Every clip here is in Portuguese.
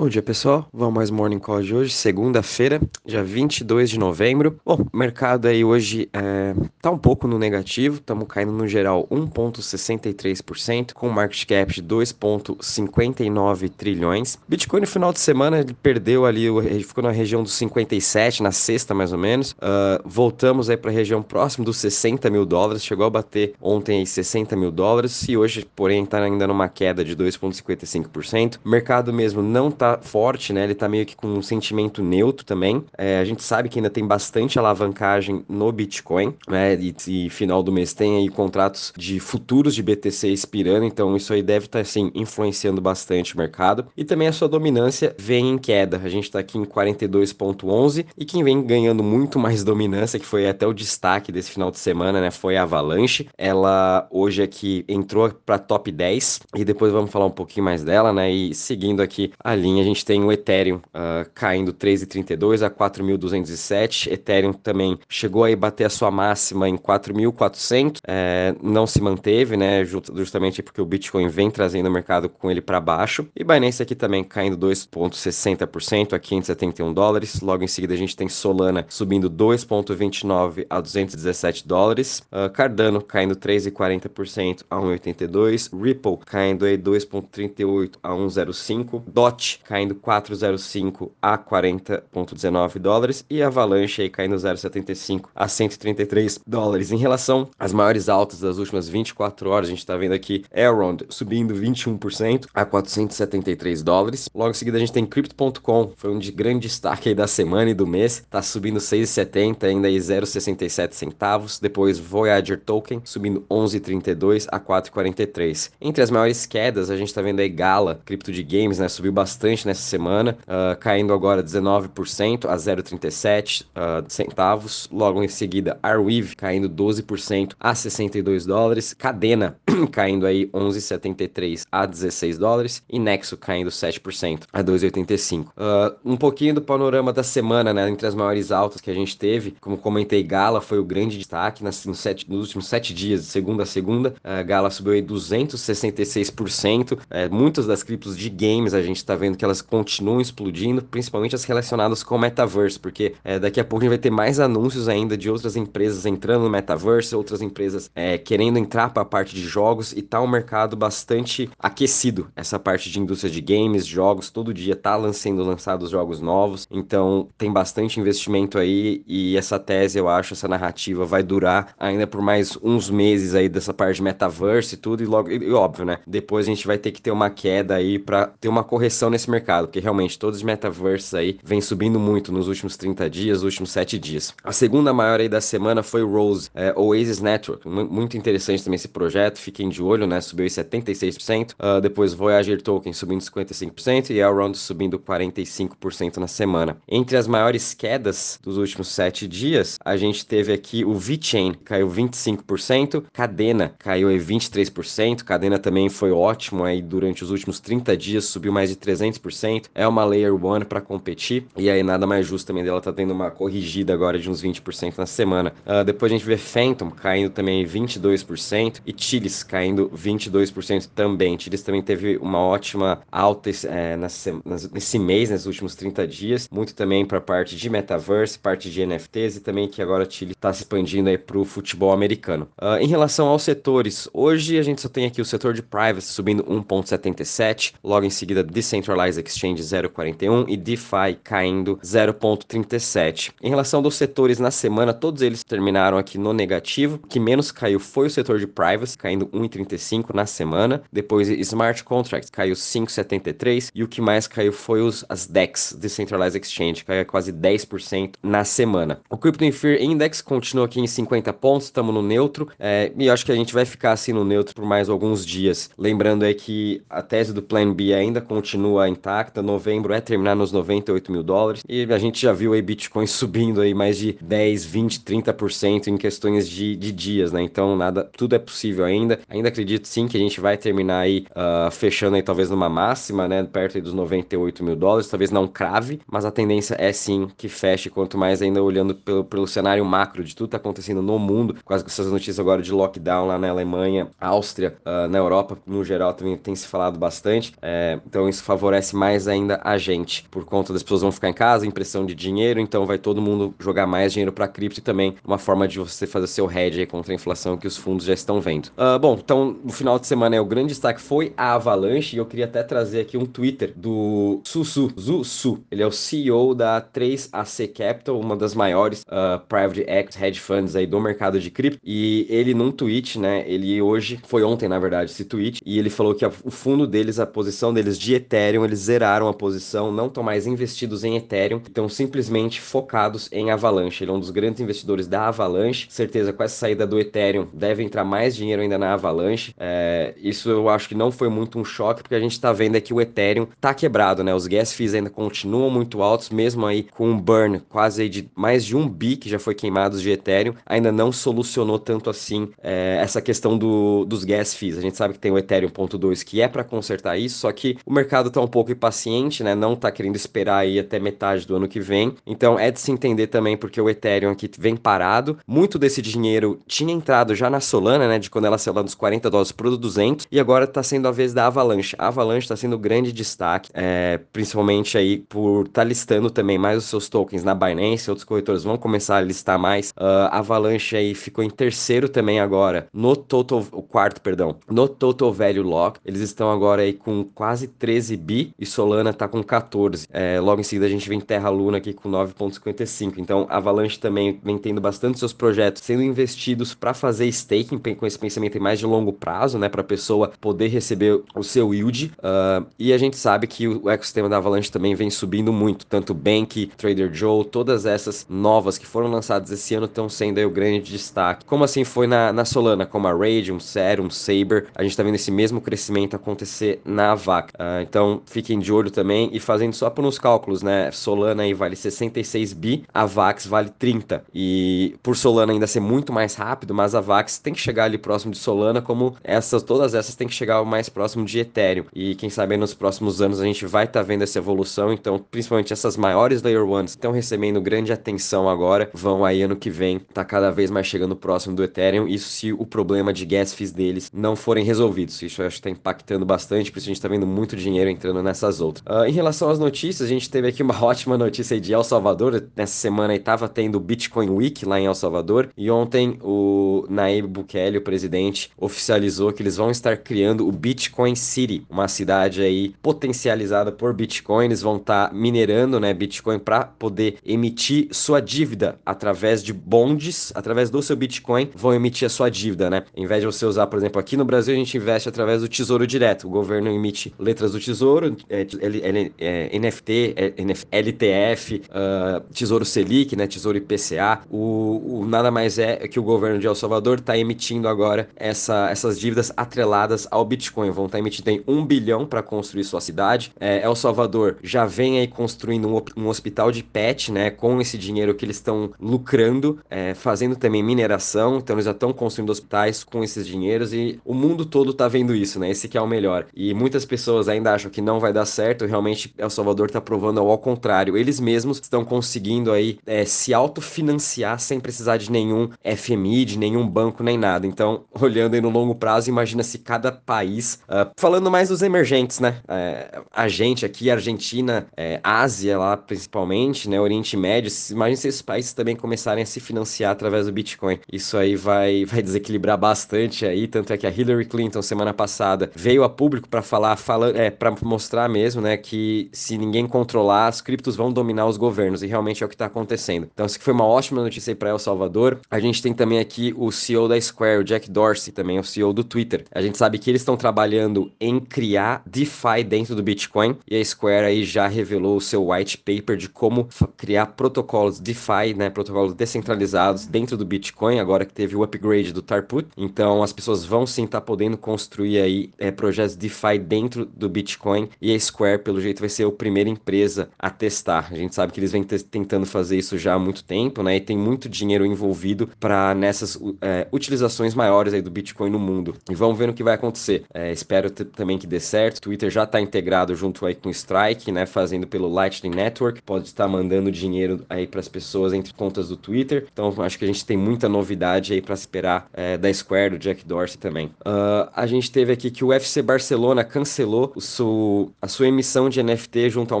Bom dia, pessoal. Vamos mais Morning Call de hoje, segunda-feira, dia 22 de novembro. Bom, o mercado aí hoje é, tá um pouco no negativo, estamos caindo no geral 1,63%, com market cap de 2,59 trilhões. Bitcoin no final de semana ele perdeu ali, ele ficou na região dos 57, na sexta mais ou menos. Uh, voltamos aí para a região próxima dos 60 mil dólares, chegou a bater ontem aí 60 mil dólares e hoje, porém, está ainda numa queda de 2,55%. O mercado mesmo não está forte, né? Ele tá meio que com um sentimento neutro também. É, a gente sabe que ainda tem bastante alavancagem no Bitcoin, né? E, e, final do mês tem aí contratos de futuros de BTC expirando, então isso aí deve estar, tá, assim, influenciando bastante o mercado. E também a sua dominância vem em queda. A gente tá aqui em 42,11 e quem vem ganhando muito mais dominância, que foi até o destaque desse final de semana, né? Foi a Avalanche. Ela hoje aqui entrou para top 10 e depois vamos falar um pouquinho mais dela, né? E seguindo aqui a linha a gente tem o Ethereum uh, caindo 3,32 a 4.207. Ethereum também chegou a bater a sua máxima em 4.400, é, não se manteve, né? Justamente porque o Bitcoin vem trazendo o mercado com ele para baixo. E Binance aqui também caindo 2,60% a 571 dólares. Logo em seguida a gente tem Solana subindo 2,29 a 217 dólares. Uh, Cardano caindo 3,40% a 1,82. Ripple caindo aí 2,38 a 1,05. DOT caindo 4,05 a 40,19 dólares e Avalanche aí caindo 0,75 a 133 dólares. Em relação às maiores altas das últimas 24 horas, a gente está vendo aqui Elrond subindo 21% a 473 dólares. Logo em seguida a gente tem Crypto.com, foi um de grande destaque aí da semana e do mês, está subindo 6,70 ainda aí 0,67 centavos. Depois Voyager Token subindo 11,32 a 4,43. Entre as maiores quedas, a gente está vendo aí Gala, cripto de games, né, subiu bastante bastante nessa semana, uh, caindo agora 19% a 0,37 uh, ah, centavos. Logo em seguida, Arweave caindo 12% a 62 dólares. Cadena caindo aí 11,73 a 16 dólares. E Nexo caindo 7% a 2,85. Uh, ah, um pouquinho do panorama da semana, né? Entre as maiores altas que a gente teve, como comentei, Gala foi o grande destaque nas, nos, sete, nos últimos sete dias, de segunda a segunda. Uh, Gala subiu aí 266%. Uh, é, muitas das criptos de games a gente está vendo que elas continuam explodindo, principalmente as relacionadas com o metaverse, porque é, daqui a pouco a gente vai ter mais anúncios ainda de outras empresas entrando no metaverse, outras empresas é, querendo entrar para a parte de jogos e tá um mercado bastante aquecido. Essa parte de indústria de games, jogos, todo dia tá sendo lançados jogos novos, então tem bastante investimento aí e essa tese, eu acho, essa narrativa vai durar ainda por mais uns meses aí dessa parte de metaverse e tudo, e logo, e, e óbvio, né? Depois a gente vai ter que ter uma queda aí para ter uma correção nesse mercado, porque realmente todos os metaversos aí vêm subindo muito nos últimos 30 dias, últimos 7 dias. A segunda maior aí da semana foi Rose, é, Oasis Network. Muito interessante também esse projeto, fiquem de olho, né? Subiu em 76%. Uh, ah, depois Voyager Token subindo 55% e Elrond subindo 45% na semana. Entre as maiores quedas dos últimos 7 dias, a gente teve aqui o VeChain, caiu 25%, Cadena caiu aí 23%, Cadena também foi ótimo aí durante os últimos 30 dias, subiu mais de 300 10%, é uma Layer 1 para competir, e aí nada mais justo também dela tá tendo uma corrigida agora de uns 20% na semana. Uh, depois a gente vê Phantom caindo também 22% e Chilis caindo 22% também. Chilis também teve uma ótima alta é, nesse mês, nesses últimos 30 dias, muito também para a parte de Metaverse, parte de NFTs e também que agora Chile está se expandindo aí para o futebol americano. Uh, em relação aos setores, hoje a gente só tem aqui o setor de privacy subindo 1,77, logo em seguida Decentralized Centralized Exchange 0,41 e DeFi caindo 0,37. Em relação dos setores na semana, todos eles terminaram aqui no negativo. O que menos caiu foi o setor de privacy, caindo 1,35 na semana. Depois Smart Contracts caiu 5,73 e o que mais caiu foi os, as DEX, Decentralized Exchange, caiu quase 10% na semana. O Crypto in Fear Index continua aqui em 50 pontos, estamos no neutro é, e acho que a gente vai ficar assim no neutro por mais alguns dias. Lembrando é que a tese do Plan B ainda continua intacta. Novembro é terminar nos 98 mil dólares. E a gente já viu aí Bitcoin subindo aí mais de 10, 20, 30% em questões de, de dias, né? Então, nada, tudo é possível ainda. Ainda acredito sim que a gente vai terminar aí uh, fechando aí talvez numa máxima, né? Perto aí dos 98 mil dólares. Talvez não crave, mas a tendência é sim que feche. Quanto mais ainda olhando pelo, pelo cenário macro de tudo que tá acontecendo no mundo, com essas notícias agora de lockdown lá na Alemanha, Áustria, uh, na Europa, no geral também tem se falado bastante. É, então, isso favorece favorece mais ainda a gente, por conta das pessoas vão ficar em casa, impressão de dinheiro, então vai todo mundo jogar mais dinheiro para cripto e também uma forma de você fazer seu hedge contra a inflação que os fundos já estão vendo. Uh, bom, então no final de semana é o grande destaque foi a Avalanche e eu queria até trazer aqui um Twitter do Susu, Zusu. Ele é o CEO da 3AC Capital, uma das maiores uh, private equity hedge funds aí do mercado de cripto. E ele num tweet, né? Ele hoje foi ontem na verdade esse tweet e ele falou que a, o fundo deles, a posição deles de Ethereum, eles zeraram a posição, não estão mais investidos em Ethereum, estão simplesmente focados em Avalanche. Ele é um dos grandes investidores da Avalanche. Certeza com essa saída do Ethereum deve entrar mais dinheiro ainda na Avalanche. É, isso eu acho que não foi muito um choque, porque a gente está vendo é que o Ethereum tá quebrado, né? Os gas fees ainda continuam muito altos, mesmo aí com um burn quase de mais de um bi que já foi queimado de Ethereum, ainda não solucionou tanto assim é, essa questão do, dos gas fees. A gente sabe que tem o Ethereum 2 que é para consertar isso, só que o mercado tá um pouco impaciente, né? Não tá querendo esperar aí até metade do ano que vem. Então é de se entender também porque o Ethereum aqui vem parado. Muito desse dinheiro tinha entrado já na Solana, né? De quando ela saiu lá dos 40 dólares pro 200 e agora tá sendo a vez da Avalanche. A Avalanche tá sendo grande destaque, é, principalmente aí por tá listando também mais os seus tokens na Binance. Outros corretores vão começar a listar mais. Uh, Avalanche aí ficou em terceiro também agora no total, o quarto, perdão, no total value lock. Eles estão agora aí com quase 13 bi e Solana tá com 14. É, logo em seguida a gente vem Terra Luna aqui com 9.55. Então Avalanche também vem tendo bastante seus projetos sendo investidos para fazer staking com esse pensamento em mais de longo prazo, né, para a pessoa poder receber o seu yield. Uh, e a gente sabe que o ecossistema da Avalanche também vem subindo muito, tanto Bank, Trader Joe, todas essas novas que foram lançadas esse ano estão sendo aí o grande destaque. Como assim foi na, na Solana, como a Radium, Serum, Saber, a gente está vendo esse mesmo crescimento acontecer na vaca. Uh, então fiquem de olho também e fazendo só por uns cálculos, né? Solana aí vale 66 bi, a Vax vale 30. E por Solana ainda ser muito mais rápido, mas a Vax tem que chegar ali próximo de Solana, como essas todas essas tem que chegar mais próximo de Ethereum. E quem sabe nos próximos anos a gente vai estar tá vendo essa evolução. Então, principalmente essas maiores layer ones estão recebendo grande atenção agora, vão aí ano que vem tá cada vez mais chegando próximo do Ethereum. Isso se o problema de gas fees deles não forem resolvidos. Isso eu acho que está impactando bastante, por isso a gente está vendo muito dinheiro entrando nessas outras. Uh, em relação às notícias, a gente teve aqui uma ótima notícia de El Salvador. Nessa semana aí tava tendo o Bitcoin Week lá em El Salvador. E ontem o Naib Bukele, o presidente, oficializou que eles vão estar criando o Bitcoin City, uma cidade aí potencializada por Bitcoin. Eles vão estar tá minerando, né, Bitcoin para poder emitir sua dívida através de bondes, através do seu Bitcoin, vão emitir a sua dívida, né? Em vez de você usar, por exemplo, aqui no Brasil a gente investe através do Tesouro Direto. O governo emite letras do Tesouro, NFT, é, LTF, uh, Tesouro Selic, né, Tesouro IPCA. O, o, nada mais é que o governo de El Salvador está emitindo agora essa, essas dívidas atreladas ao Bitcoin. Vão estar tá emitindo em um bilhão para construir sua cidade. É, El Salvador já vem aí construindo um, um, hospital de pet, né, com esse dinheiro que eles estão lucrando, é, fazendo também mineração. Então eles já estão construindo hospitais com esses dinheiros e o mundo todo está vendo isso, né? Esse que é o melhor. E muitas pessoas ainda acham que não vai dar certo. Realmente El Salvador está provando ao contrário. Eles mesmos estão conseguindo aí é, se autofinanciar sem precisar de nenhum FMI, de nenhum banco nem nada. Então, olhando aí no longo prazo, imagina se cada país, uh, falando mais dos emergentes, né? É, a gente aqui, Argentina, é, Ásia lá principalmente, né? Oriente Médio, imagina se esses países também começarem a se financiar através do Bitcoin. Isso aí vai, vai desequilibrar bastante aí, tanto é que a Hillary Clinton semana passada veio a público para falar, falando, é, para mostrar mesmo, né, que se ninguém controlar, as criptos vão dominar os governos e realmente é o que está acontecendo. Então, isso foi uma ótima notícia para El Salvador. A gente tem também aqui o CEO da Square, o Jack Dorsey, também o CEO do Twitter. A gente sabe que eles estão trabalhando em criar DeFi dentro do Bitcoin e a Square aí já revelou o seu white paper de como criar protocolos DeFi, né, protocolos descentralizados dentro do Bitcoin, agora que teve o upgrade do Tarput. Então, as pessoas vão sim estar tá podendo construir aí é, projetos DeFi dentro do Bitcoin e a Square, pelo jeito, vai ser a primeira empresa a testar. A gente sabe que eles vêm tentando fazer isso já há muito tempo, né? E tem muito dinheiro envolvido para nessas é, utilizações maiores aí do Bitcoin no mundo. E vamos ver o que vai acontecer. É, espero também que dê certo. O Twitter já está integrado junto aí com o Strike, né? Fazendo pelo Lightning Network. Pode estar mandando dinheiro aí para as pessoas entre contas do Twitter. Então acho que a gente tem muita novidade aí para esperar é, da Square, do Jack Dorsey também. Uh, a gente teve aqui que o UFC Barcelona cancelou o seu, a sua emissão de NFT junto ao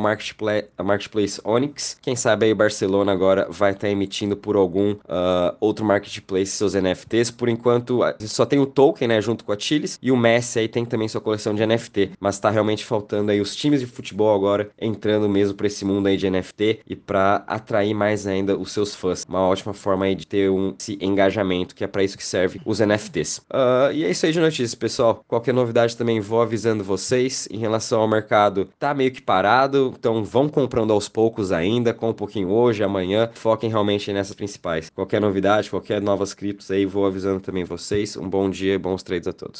marketplace, marketplace Onyx. Quem sabe aí Barcelona agora vai estar tá emitindo por algum uh, outro marketplace seus NFTs. Por enquanto, só tem o token, né, junto com a Chiles, e o Messi aí tem também sua coleção de NFT, mas tá realmente faltando aí os times de futebol agora entrando mesmo para esse mundo aí de NFT e para atrair mais ainda os seus fãs. Uma ótima forma aí de ter um esse engajamento, que é para isso que serve os NFTs. Uh, ah, e é isso aí de notícias, pessoal. Qualquer novidade também vou avisando vocês em relação ao mercado. Tá meio que parado, então vão comprando aos poucos ainda, com um pouquinho hoje, amanhã. Foquem realmente nessas principais. Qualquer novidade, qualquer novas criptos aí, vou avisando também vocês. Um bom dia e bons trades a todos.